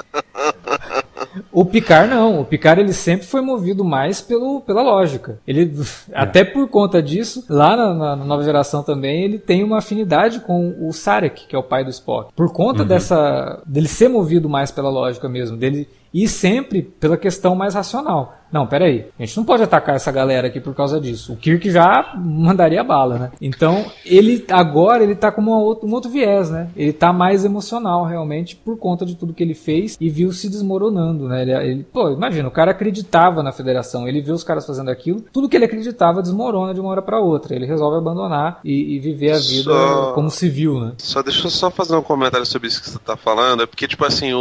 O Picard não, o Picard ele sempre foi movido mais pelo, pela lógica. Ele, até por conta disso, lá na, na- na nova geração também, ele tem uma afinidade com o Sarek, que é o pai do Spock. Por conta dessa, dele ser movido mais pela lógica mesmo, dele ir sempre pela questão mais racional. Não, peraí, a gente não pode atacar essa galera aqui por causa disso. O Kirk já mandaria bala, né? Então, ele agora ele tá com uma um outro viés, né? Ele tá mais emocional realmente por conta de tudo que ele fez e viu se desmoronando, né? Ele, ele- pô, imagina, o cara acreditava na federação, ele viu os caras fazendo aquilo, tudo que ele acreditava desmorona de uma hora pra outra. Ele resolve abandonar e, e viver a vida Só- como civil, né? Só deixa eu só fazer um comentário sobre isso que você tá falando. É porque, tipo assim, o,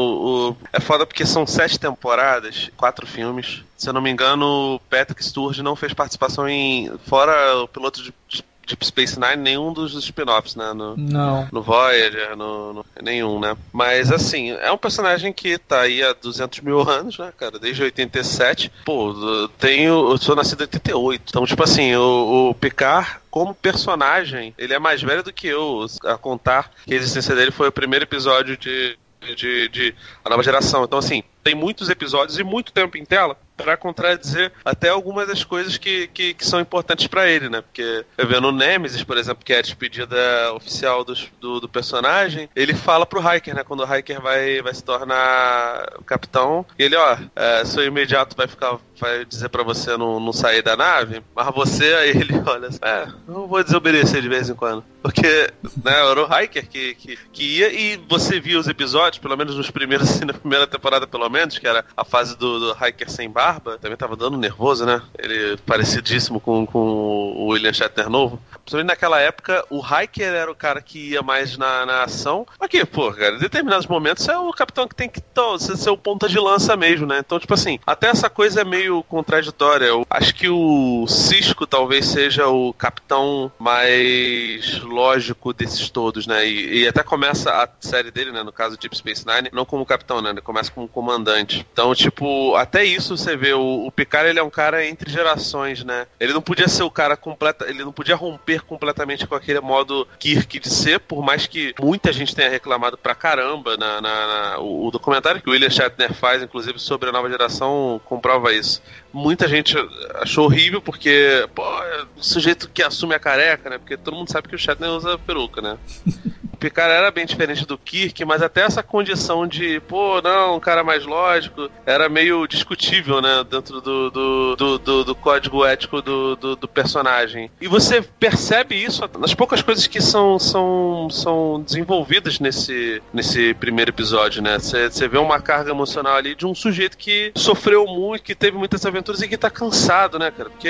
o- é foda porque são sete temporadas, quatro filmes. Se eu não me engano, o Patrick Sturge não fez participação em. Fora o piloto de, de Deep Space Nine, nenhum dos spin-offs, né? No, Não. no Voyager, no, no- nenhum, né? Mas assim, é um personagem que tá aí há 200 mil anos, né, cara? Desde 87. Pô, eu tenho. Eu sou nascido em 88. Então, tipo assim, o, o Picard. Como personagem, ele é mais velho do que eu, a contar que a existência dele foi o primeiro episódio de, de, de A Nova Geração. Então, assim, tem muitos episódios e muito tempo em tela pra contradizer até algumas das coisas que, que, que são importantes pra ele, né? Porque eu vendo o Nemesis, por exemplo, que é a despedida oficial dos- do, do personagem, ele fala pro Hiker, né? Quando o Hiker vai, vai se tornar capitão, ele, ó, é, seu imediato vai ficar, vai dizer pra você não, não sair da nave, mas você, aí ele olha, é, não vou desobedecer de vez em quando. Porque, né, era o Hiker que, que, que ia e você via os episódios, pelo menos nos primeiros, assim, na primeira temporada pelo menos, que era a fase do, do Hiker sem barba, também tava dando nervoso, né? Ele parecidíssimo com, com o William Shatner novo. Principalmente naquela época, o Hiker era o cara que ia mais na, na ação. Aqui, pô, cara, em determinados momentos é o capitão que tem que ser ser o ponta de lança mesmo, né? Então, tipo assim, até essa coisa é meio contraditória. Eu acho que o Cisco talvez seja o capitão mais lógico desses todos, né? E, e até começa a série dele, né? No caso Deep Space Nine, não como capitão, né? Ele começa como comandante. Então, tipo, até isso você vê, o, o Picard ele é um cara entre gerações, né? Ele não podia ser o cara completa, ele não podia romper completamente com aquele modo Kirk de ser, por mais que muita gente tenha reclamado pra caramba na, na- na- o, o documentário que o William Shatner faz, inclusive sobre a nova geração, comprova isso. Muita gente achou horrível porque, pô, é o sujeito que assume a careca, né? Porque todo mundo sabe que o Shatner usa peruca, né? Picard era bem diferente do Kirk, mas até essa condição de, pô, não, um cara mais lógico, era meio discutível, né? Dentro do, do, do, do, do código ético do, do, do, personagem. E você percebe isso nas poucas coisas que são, são, são desenvolvidas nesse, nesse primeiro episódio, né? Você vê uma carga emocional ali de um sujeito que sofreu muito, que teve muitas aventuras e que tá cansado, né, cara? Porque,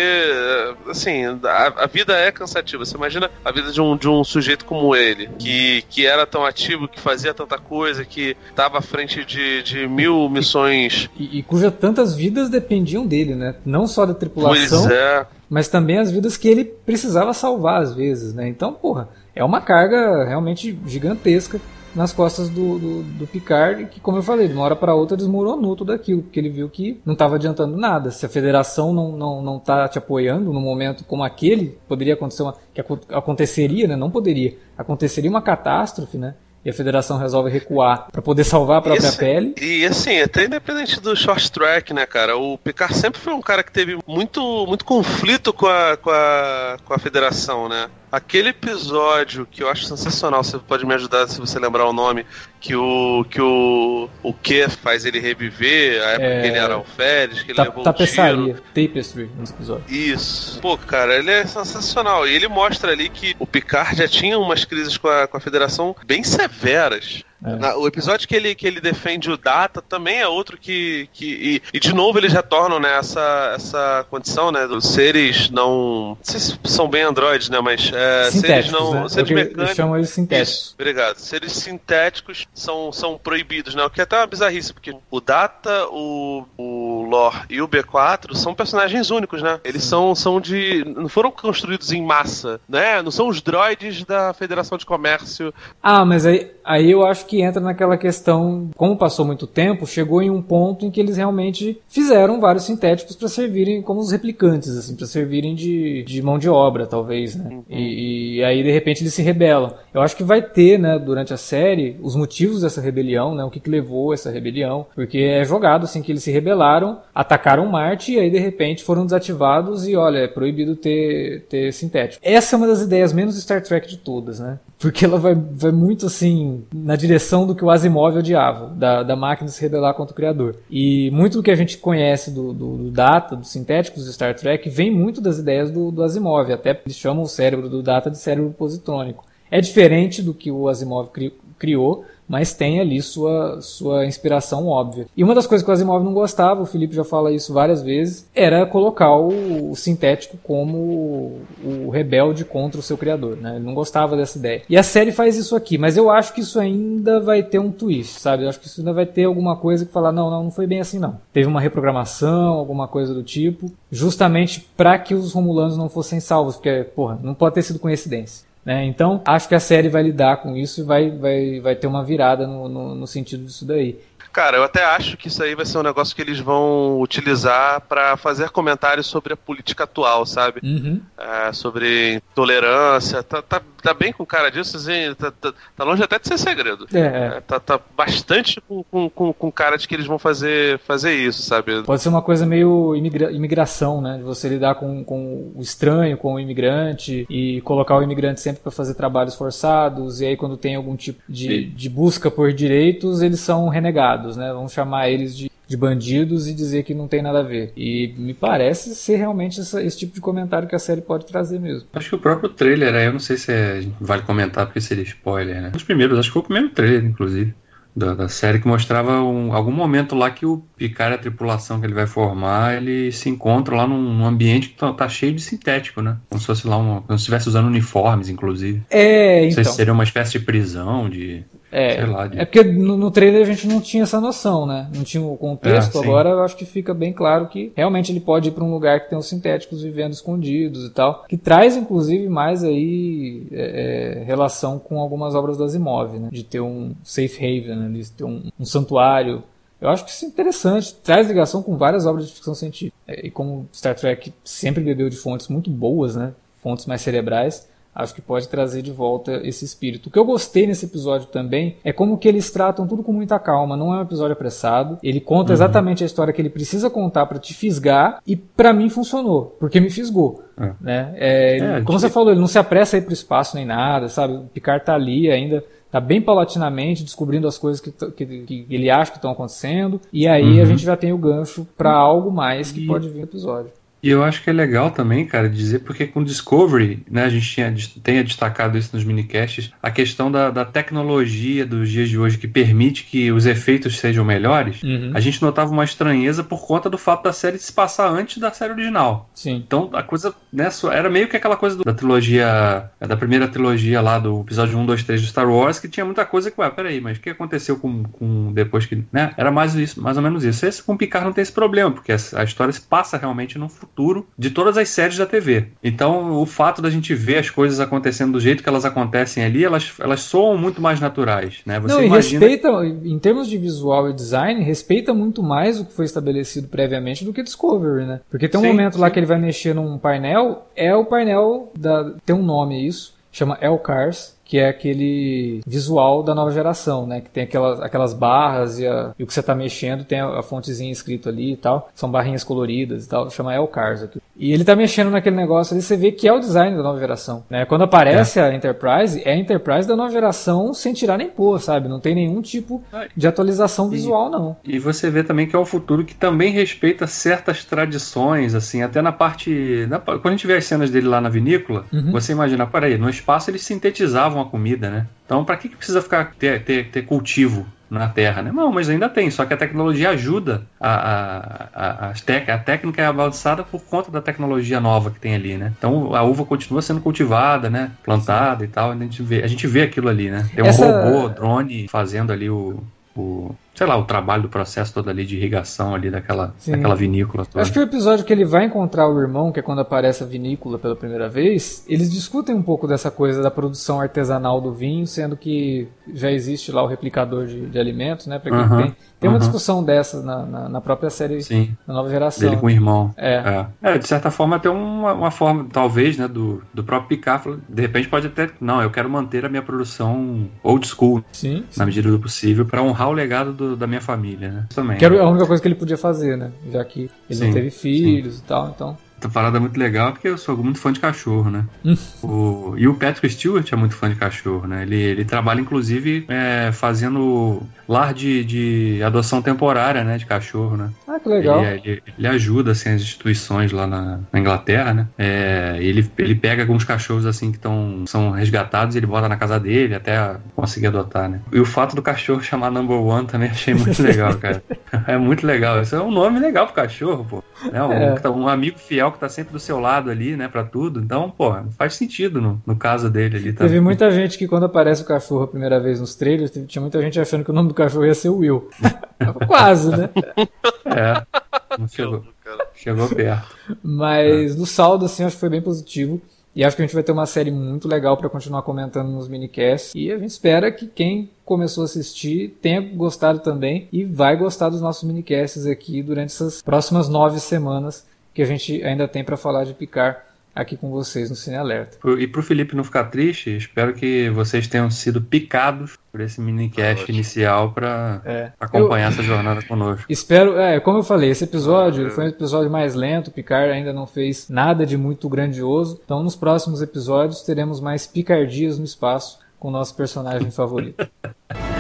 assim, a, a vida é cansativa. Você imagina a vida de um, de um sujeito como ele, que, que era tão ativo, que fazia tanta coisa, que estava à frente de, de mil missões. E, e cuja tantas vidas dependiam dele, né? Não só da tripulação, pois é. mas também as vidas que ele precisava salvar às vezes, né? Então, porra, é uma carga realmente gigantesca nas costas do, do, do, Picard, que, como eu falei, de uma hora para outra desmoronou tudo aquilo, porque ele viu que não estava adiantando nada. Se a federação não, não, não tá te apoiando num momento como aquele, poderia acontecer uma. que aconteceria, né? Não poderia. Aconteceria uma catástrofe, né? e a federação resolve recuar para poder salvar a própria Esse, pele. E assim, até independente do short track, né, cara? O Picard sempre foi um cara que teve muito, muito conflito com a, com a, com a federação, né? Aquele episódio que eu acho sensacional, você pode me ajudar se você lembrar o nome, que o que o o que faz ele reviver, a época é... que ele era alferes, que ele levou tapeçaria, um tiro. tapestry nesse episódio. Isso. Pô, cara, ele é sensacional. E ele mostra ali que o Picard já tinha umas crises com a, com a Federação bem severas. É. O episódio que ele, que ele defende o Data também é outro que. que e, e, de novo eles retornam né, essa, essa condição né, dos seres não. Não sei se são bem androides, né? Mas é, seres não. Né? Seres é mecânicos. Eles chamam eles sintéticos. Isso, obrigado. Seres sintéticos são, são proibidos, né? O que é até uma bizarrice, porque o Data, o, o Lore e o B4 são personagens únicos, né? Eles são, são de. não foram construídos em massa, né? Não são os droids da Federação de Comércio. Ah, mas aí, aí eu acho que entra naquela questão, como passou muito tempo, chegou em um ponto em que eles realmente fizeram vários sintéticos para servirem como os replicantes, assim, para servirem de, de mão de obra, talvez, né? Uhum. E, e, aí de repente eles se rebelam. Eu acho que vai ter, né, durante a série, os motivos dessa rebelião, né, o que, que levou essa rebelião, porque é jogado assim que eles se rebelaram, atacaram Marte e aí de repente foram desativados e olha, é proibido ter, ter sintético. Essa é uma das ideias menos Star Trek de todas, né? Porque ela vai, vai muito assim na direção do que o Asimov odiava, da, da máquina se rebelar contra o criador. E muito do que a gente conhece do, do, do Data, dos sintéticos de Star Trek, vem muito das ideias do, do Asimov. Até eles chamam o cérebro do Data de cérebro positrônico. É diferente do que o Asimov cri, criou, mas tem ali sua, sua inspiração óbvia. E uma das coisas que o Asimov não gostava, o Felipe já fala isso várias vezes, era colocar o, o sintético como o rebelde contra o seu criador, né? Ele não gostava dessa ideia. E a série faz isso aqui, mas eu acho que isso ainda vai ter um twist, sabe? Eu acho que isso ainda vai ter alguma coisa que falar, não, não, não foi bem assim não. Teve uma reprogramação, alguma coisa do tipo, justamente para que os romulanos não fossem salvos, porque, porra, não pode ter sido coincidência. Né? Então, acho que a série vai lidar com isso e vai, vai, vai ter uma virada no, no, no sentido disso daí. Cara, eu até acho que isso aí vai ser um negócio que eles vão utilizar para fazer comentários sobre a política atual, sabe? Uhum. É, sobre tolerância. Tá, tá, tá, bem com cara disso, assim, tá, tá, tá, longe até de ser segredo. É. é tá, tá bastante com, com, com, cara de que eles vão fazer, fazer isso, sabe? Pode ser uma coisa meio imigra imigração, né? De você lidar com, com o estranho, com o imigrante e colocar o imigrante sempre para fazer trabalhos forçados. E aí, quando tem algum tipo de, de busca por direitos, eles são renegados né? Vamos chamar eles de, de bandidos e dizer que não tem nada a ver. E me parece ser realmente essa, esse tipo de comentário que a série pode trazer mesmo. Acho que o próprio trailer, eu não sei se é, vale comentar porque seria spoiler, né? Os primeiros, acho que foi o primeiro trailer, inclusive da, da, série que mostrava um, algum momento lá que o Picard e a tripulação que ele vai formar, ele se encontra lá num, ambiente que tá, tá, cheio de sintético, né? Como se fosse lá uma, como se estivesse usando uniformes, inclusive. É, então. Não sei se seria uma espécie de prisão, de é, lá, de... é porque no, no, trailer a gente não tinha essa noção, né? Não tinha o contexto. É, Agora eu acho que fica bem claro que realmente ele pode ir para um lugar que tem os sintéticos vivendo escondidos e tal. Que traz, inclusive, mais aí é, é, relação com algumas obras do Asimov, né? De ter um safe haven, né? de ter um, um santuário eu acho que isso é interessante, traz ligação com várias obras de ficção científica. É, e como Star Trek sempre bebeu de fontes muito boas, né? Fontes mais cerebrais, acho que pode trazer de volta esse espírito. O que eu gostei nesse episódio também é como que eles tratam tudo com muita calma, não é um episódio apressado. Ele conta uhum. exatamente a história que ele precisa contar para te fisgar e para mim funcionou, porque me fisgou. É. Né? É, é, como você falou, ele não se apressa a ir pro espaço nem nada, sabe? O Picard tá ali ainda tá bem paulatinamente descobrindo as coisas que, que, que ele acha que estão acontecendo, e aí uhum. a gente já tem o gancho para algo mais que e... pode vir no episódio. E eu acho que é legal também, cara, dizer, porque com Discovery, né, a gente tinha, tenha destacado isso nos minicasts, a questão da, da tecnologia dos dias de hoje que permite que os efeitos sejam melhores, uhum. a gente notava uma estranheza por conta do fato da série se passar antes da série original. Sim. Então a coisa, né, era meio que aquela coisa do, da trilogia, da primeira trilogia lá do episódio 1, 2, 3 do Star Wars, que tinha muita coisa que, ué, peraí, mas o que aconteceu com, com depois que, né, era mais isso, mais ou menos isso. Esse com Picard não tem esse problema, porque a, a história se passa realmente no futuro futuro de todas as séries da TV. Então, o fato da gente ver as coisas acontecendo do jeito que elas acontecem ali, elas, elas soam muito mais naturais, né? Você Não, imagina... respeita, em termos de visual e design, respeita muito mais o que foi estabelecido previamente do que Discovery, né? Porque tem um sim, momento sim. lá que ele vai mexer num painel, é o painel da tem um nome isso, chama Elcars, que é aquele visual da nova geração, né? Que tem aquelas, aquelas barras e, a, e o que você está mexendo tem a, a, fontezinha escrito ali e tal. São barrinhas coloridas e tal. Chama Elcars aqui. E ele está mexendo naquele negócio ali, você vê que é o design da nova geração. Né? Quando aparece é. a Enterprise, é a Enterprise da nova geração sem tirar nem pôr, sabe? Não tem nenhum tipo de atualização visual, e, não. E você vê também que é um futuro que também respeita certas tradições, assim, até na parte. Na, quando a gente vê as cenas dele lá na vinícola, uhum. você imagina, peraí, no espaço eles sintetizavam a comida, né? Então, para que, que precisa ficar ter, ter, ter cultivo na Terra, né? Não, mas ainda tem, só que a tecnologia ajuda a, a, a, a, tec, a técnica é avançada por conta da tecnologia nova que tem ali, né? Então a uva continua sendo cultivada, né? Plantada Sim. e tal, a gente, vê, a gente vê aquilo ali, né? Tem um Essa... robô, drone fazendo ali o, o sei lá, o trabalho do processo todo ali de irrigação ali daquela, daquela vinícola toda. Acho que o episódio que ele vai encontrar o irmão, que é quando aparece a vinícola pela primeira vez, eles discutem um pouco dessa coisa da produção artesanal do vinho, sendo que já existe lá o replicador de, de alimentos, né? Pra quem tem. Tem uma discussão dessa na, na, na, própria série Sim. da nova geração. Dele com o irmão. É. é. é de certa forma, tem uma, uma forma, talvez, né, do, do próprio Picard. De repente pode até. Não, eu quero manter a minha produção old school. Sim. Na medida do possível, para honrar o legado do, da minha família, né? Também. Que era a única coisa que ele podia fazer, né? Já que ele sim, não teve filhos sim. e tal, então. Essa parada é muito legal porque eu sou muito fã de cachorro, né? Hum. o, e o Patrick Stewart é muito fã de cachorro, né? Ele, ele trabalha, inclusive, é, fazendo lar de, de adoção temporária, né? De cachorro, né? Ah, que legal. Ele, ele, ele ajuda, assim, as instituições lá na, na Inglaterra, né? É, ele, ele pega alguns cachorros, assim, que tão, são resgatados e ele bota na casa dele até conseguir adotar, né? E o fato do cachorro chamar Number One também achei muito legal, cara. É muito legal. Isso é um nome legal pro cachorro, pô. É um, é. um amigo fiel que tá sempre do seu lado ali, né, para tudo. Então, pô, faz sentido no, no caso dele ali. Tá? Teve muita gente que quando aparece o cachorro a primeira vez nos trailers, tinha muita gente achando que o nome do cachorro ia ser Will. Quase, né? É, não chegou. Chegou perto. Mas é. no saldo, assim, acho que foi bem positivo. E acho que a gente vai ter uma série muito legal para continuar comentando nos minicasts. E a gente espera que quem começou a assistir tenha gostado também e vai gostar dos nossos minicasts aqui durante essas próximas nove semanas que a gente ainda tem para falar de Picar aqui com vocês no Cine Alerta. E para o Felipe não ficar triste, espero que vocês tenham sido picados por esse minicast inicial para é. acompanhar eu, essa jornada conosco. Espero, é, como eu falei, esse episódio foi um episódio mais lento, Picard ainda não fez nada de muito grandioso, então nos próximos episódios teremos mais picardias no espaço com o nosso personagem favorito.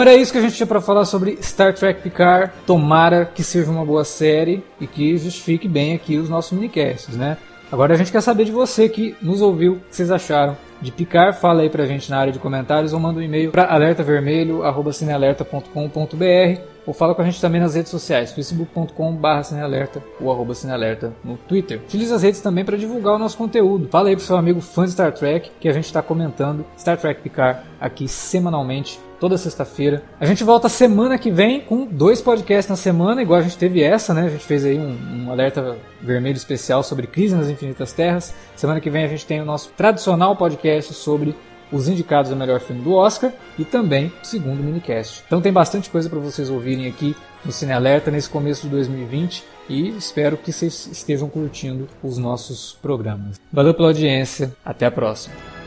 Bom, era isso que a gente tinha para falar sobre Star Trek Picard. Tomara que seja uma boa série e que justifique bem aqui os nossos minicasts, né? Agora a gente quer saber de você que nos ouviu, o que vocês acharam de Picard. Fala aí pra gente na área de comentários ou manda um e-mail para alertavermelho@cinealerta.com.br ou fala com a gente também nas redes sociais, facebook.com.br ou arroba cinealerta no Twitter. Utilize as redes também para divulgar o nosso conteúdo. Fala aí pro seu amigo fã de Star Trek que a gente está comentando Star Trek Picard aqui semanalmente toda sexta-feira. A gente volta semana que vem com dois podcasts na semana, igual a gente teve essa, né? A gente fez aí um, um alerta vermelho especial sobre crise nas infinitas terras. Semana que vem a gente tem o nosso tradicional podcast sobre os indicados ao melhor filme do Oscar e também o segundo minicast. Então tem bastante coisa para vocês ouvirem aqui no Cine Alerta nesse começo de 2020 e espero que vocês estejam curtindo os nossos programas. Valeu pela audiência, até a próxima.